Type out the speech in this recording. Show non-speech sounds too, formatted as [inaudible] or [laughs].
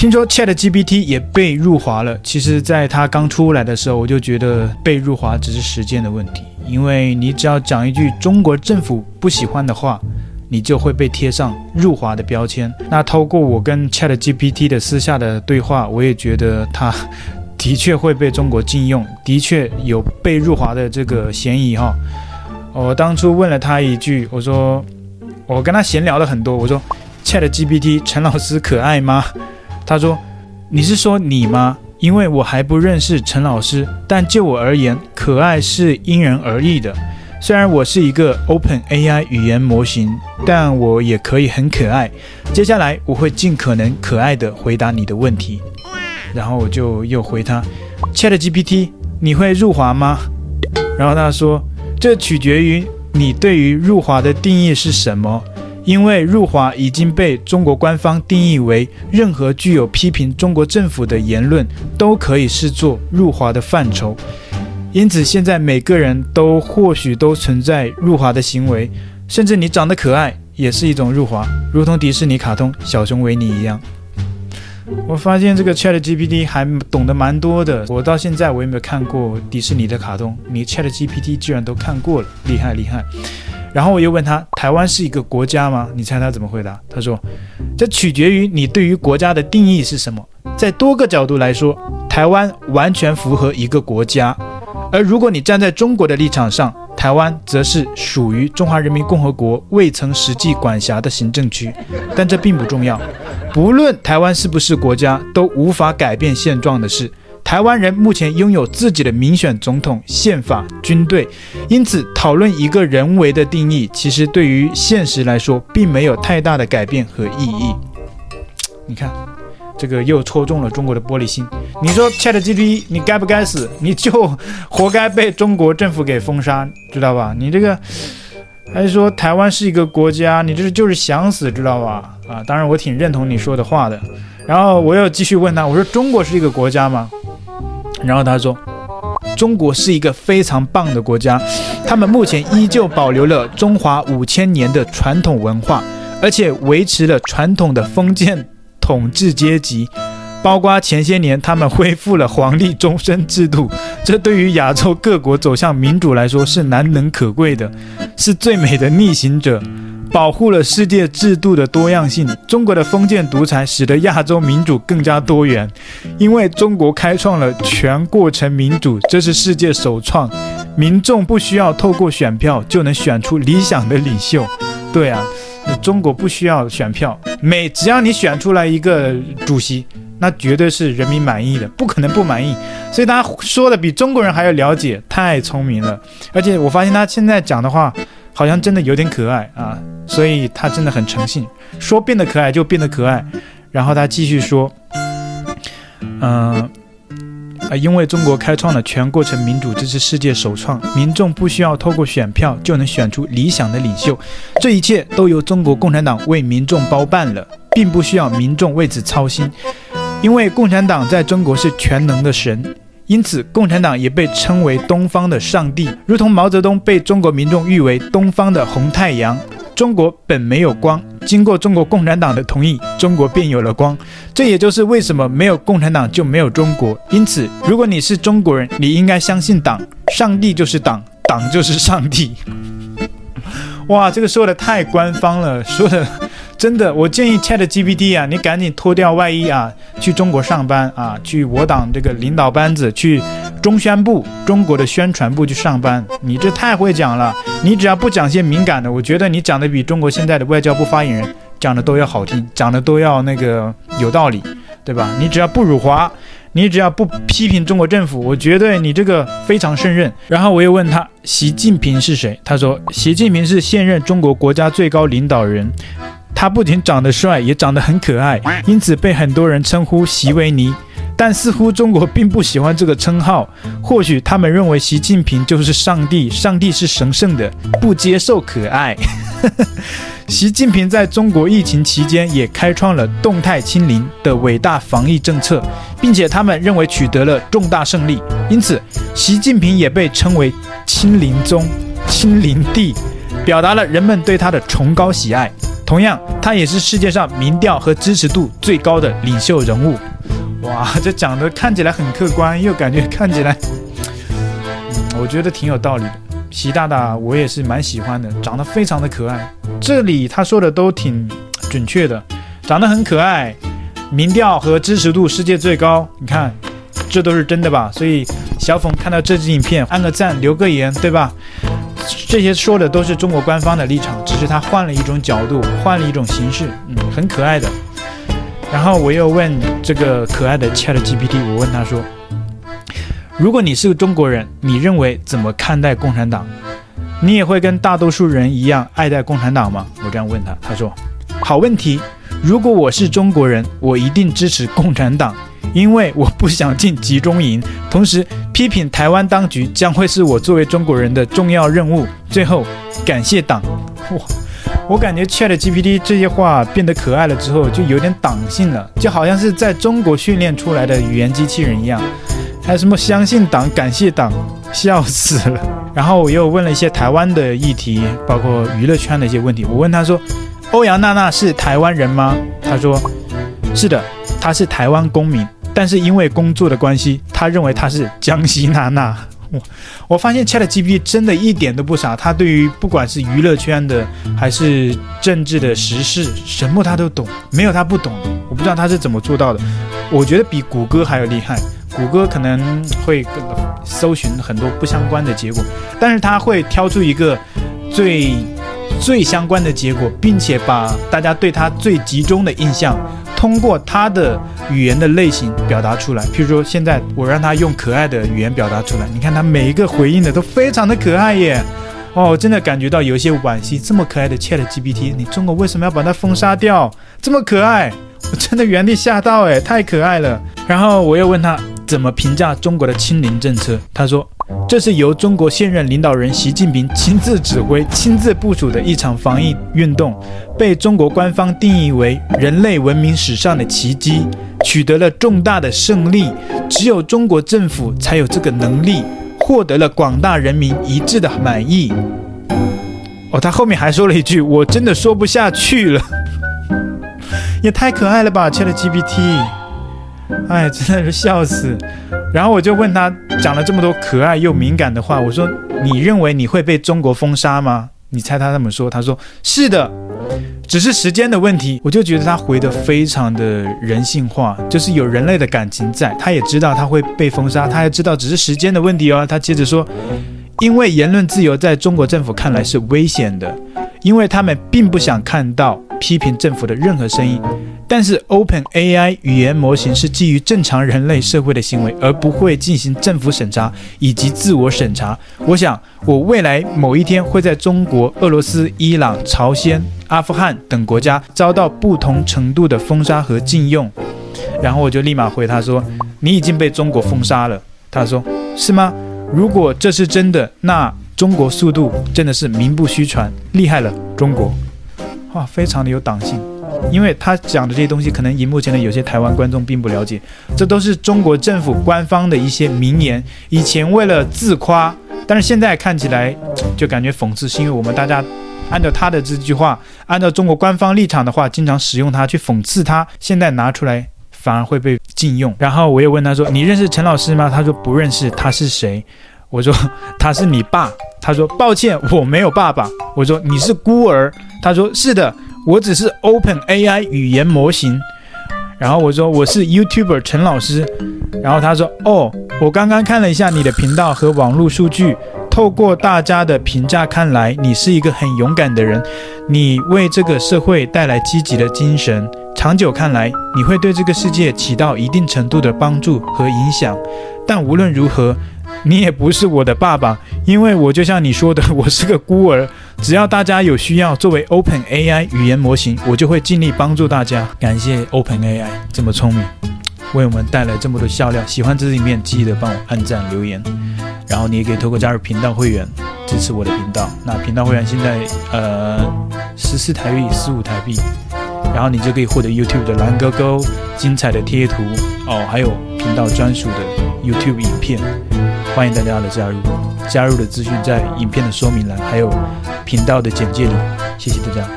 听说 ChatGPT 也被入华了。其实，在它刚出来的时候，我就觉得被入华只是时间的问题，因为你只要讲一句中国政府不喜欢的话，你就会被贴上入华的标签。那透过我跟 ChatGPT 的私下的对话，我也觉得它 [laughs] 的确会被中国禁用，的确有被入华的这个嫌疑哈。我当初问了他一句，我说我跟他闲聊了很多，我说 ChatGPT 陈老师可爱吗？他说你是说你吗？因为我还不认识陈老师，但就我而言，可爱是因人而异的。虽然我是一个 OpenAI 语言模型，但我也可以很可爱。接下来我会尽可能可爱地回答你的问题。然后我就又回他，ChatGPT，你会入华吗？然后他说，这取决于你对于入华的定义是什么，因为入华已经被中国官方定义为任何具有批评中国政府的言论都可以视作入华的范畴。因此，现在每个人都或许都存在入华的行为，甚至你长得可爱也是一种入华，如同迪士尼卡通小熊维尼一样。我发现这个 ChatGPT 还懂得蛮多的。我到现在我也没有看过迪士尼的卡通，你 ChatGPT 居然都看过了，厉害厉害。然后我又问他，台湾是一个国家吗？你猜他怎么回答？他说，这取决于你对于国家的定义是什么。在多个角度来说，台湾完全符合一个国家。而如果你站在中国的立场上，台湾则是属于中华人民共和国未曾实际管辖的行政区。但这并不重要。不论台湾是不是国家，都无法改变现状的是，台湾人目前拥有自己的民选总统、宪法、军队。因此，讨论一个人为的定义，其实对于现实来说，并没有太大的改变和意义。[tsk] 你看，这个又戳中了中国的玻璃心。你说 ChatGPT，你该不该死？你就活该被中国政府给封杀，知道吧？你这个。还是说台湾是一个国家？你这是就是想死，知道吧？啊，当然我挺认同你说的话的。然后我又继续问他，我说中国是一个国家吗？然后他说，中国是一个非常棒的国家，他们目前依旧保留了中华五千年的传统文化，而且维持了传统的封建统治阶级。包括前些年，他们恢复了皇帝终身制度，这对于亚洲各国走向民主来说是难能可贵的，是最美的逆行者，保护了世界制度的多样性。中国的封建独裁使得亚洲民主更加多元，因为中国开创了全过程民主，这是世界首创，民众不需要透过选票就能选出理想的领袖。对啊，中国不需要选票，每只要你选出来一个主席。那绝对是人民满意的，不可能不满意。所以他说的比中国人还要了解，太聪明了。而且我发现他现在讲的话，好像真的有点可爱啊。所以他真的很诚信，说变得可爱就变得可爱。然后他继续说，嗯，啊，因为中国开创了全过程民主，这是世界首创，民众不需要透过选票就能选出理想的领袖，这一切都由中国共产党为民众包办了，并不需要民众为此操心。因为共产党在中国是全能的神，因此共产党也被称为东方的上帝，如同毛泽东被中国民众誉为东方的红太阳。中国本没有光，经过中国共产党的同意，中国便有了光。这也就是为什么没有共产党就没有中国。因此，如果你是中国人，你应该相信党，上帝就是党，党就是上帝。哇，这个说的太官方了，说的。真的，我建议 ChatGPT 啊，你赶紧脱掉外衣啊，去中国上班啊，去我党这个领导班子，去中宣部、中国的宣传部去上班。你这太会讲了，你只要不讲些敏感的，我觉得你讲的比中国现在的外交部发言人讲的都要好听，讲的都要那个有道理，对吧？你只要不辱华，你只要不批评中国政府，我觉得你这个非常胜任。然后我又问他，习近平是谁？他说，习近平是现任中国国家最高领导人。他不仅长得帅，也长得很可爱，因此被很多人称呼习维尼。但似乎中国并不喜欢这个称号，或许他们认为习近平就是上帝，上帝是神圣的，不接受可爱。[laughs] 习近平在中国疫情期间也开创了动态清零的伟大防疫政策，并且他们认为取得了重大胜利，因此习近平也被称为清零宗、清零帝。表达了人们对他的崇高喜爱。同样，他也是世界上民调和支持度最高的领袖人物。哇，这讲的看起来很客观，又感觉看起来，嗯，我觉得挺有道理的。习大大我也是蛮喜欢的，长得非常的可爱。这里他说的都挺准确的，长得很可爱，民调和支持度世界最高。你看，这都是真的吧？所以小粉看到这支影片，按个赞，留个言，对吧？这些说的都是中国官方的立场，只是他换了一种角度，换了一种形式，嗯，很可爱的。然后我又问这个可爱的 ChatGPT，我问他说：“如果你是个中国人，你认为怎么看待共产党？你也会跟大多数人一样爱戴共产党吗？”我这样问他，他说：“好问题。如果我是中国人，我一定支持共产党。”因为我不想进集中营，同时批评台湾当局将会是我作为中国人的重要任务。最后，感谢党。哇，我感觉 ChatGPT 这些话变得可爱了之后，就有点党性了，就好像是在中国训练出来的语言机器人一样。还有什么相信党、感谢党，笑死了。然后我又问了一些台湾的议题，包括娱乐圈的一些问题。我问他说：“欧阳娜娜是台湾人吗？”他说：“是的，他是台湾公民。”但是因为工作的关系，他认为他是江西娜娜。[laughs] 我我发现 ChatGPT 真的一点都不傻，他对于不管是娱乐圈的还是政治的时事，什么他都懂，没有他不懂的。我不知道他是怎么做到的。我觉得比谷歌还要厉害。谷歌可能会搜寻很多不相关的结果，但是他会挑出一个最最相关的结果，并且把大家对他最集中的印象。通过他的语言的类型表达出来，譬如说，现在我让他用可爱的语言表达出来，你看他每一个回应的都非常的可爱耶，哦，真的感觉到有一些惋惜，这么可爱的 ChatGPT，你中国为什么要把它封杀掉？这么可爱，我真的原地吓到诶，太可爱了。然后我又问他怎么评价中国的清零政策，他说。这是由中国现任领导人习近平亲自指挥、亲自部署的一场防疫运动，被中国官方定义为人类文明史上的奇迹，取得了重大的胜利。只有中国政府才有这个能力，获得了广大人民一致的满意。哦，他后面还说了一句，我真的说不下去了，[laughs] 也太可爱了吧，ChatGPT。哎，真的是笑死！然后我就问他，讲了这么多可爱又敏感的话，我说：“你认为你会被中国封杀吗？”你猜他怎么说？他说：“是的，只是时间的问题。”我就觉得他回得非常的人性化，就是有人类的感情在。他也知道他会被封杀，他也知道只是时间的问题哦。他接着说：“因为言论自由在中国政府看来是危险的，因为他们并不想看到批评政府的任何声音。”但是，OpenAI 语言模型是基于正常人类社会的行为，而不会进行政府审查以及自我审查。我想，我未来某一天会在中国、俄罗斯、伊朗、朝鲜、阿富汗等国家遭到不同程度的封杀和禁用。然后我就立马回他说：“你已经被中国封杀了。”他说：“是吗？如果这是真的，那中国速度真的是名不虚传，厉害了，中国！哇，非常的有党性。”因为他讲的这些东西，可能荧幕前的有些台湾观众并不了解，这都是中国政府官方的一些名言。以前为了自夸，但是现在看起来就感觉讽刺，是因为我们大家按照他的这句话，按照中国官方立场的话，经常使用它去讽刺他，现在拿出来反而会被禁用。然后我又问他说：“你认识陈老师吗？”他说不认识。他是谁？我说他是你爸。他说抱歉，我没有爸爸。我说你是孤儿。他说是的。我只是 OpenAI 语言模型，然后我说我是 YouTuber 陈老师，然后他说哦，我刚刚看了一下你的频道和网络数据，透过大家的评价看来，你是一个很勇敢的人，你为这个社会带来积极的精神，长久看来你会对这个世界起到一定程度的帮助和影响，但无论如何。你也不是我的爸爸，因为我就像你说的，我是个孤儿。只要大家有需要，作为 OpenAI 语言模型，我就会尽力帮助大家。感谢 OpenAI 这么聪明，为我们带来这么多笑料。喜欢这支影片，记得帮我按赞留言，然后你也可以透过加入频道会员支持我的频道。那频道会员现在呃十四台币，十五台币，然后你就可以获得 YouTube 的蓝勾勾、精彩的贴图哦，还有频道专属的 YouTube 影片。欢迎大家的加入，加入的资讯在影片的说明栏，还有频道的简介里。谢谢大家。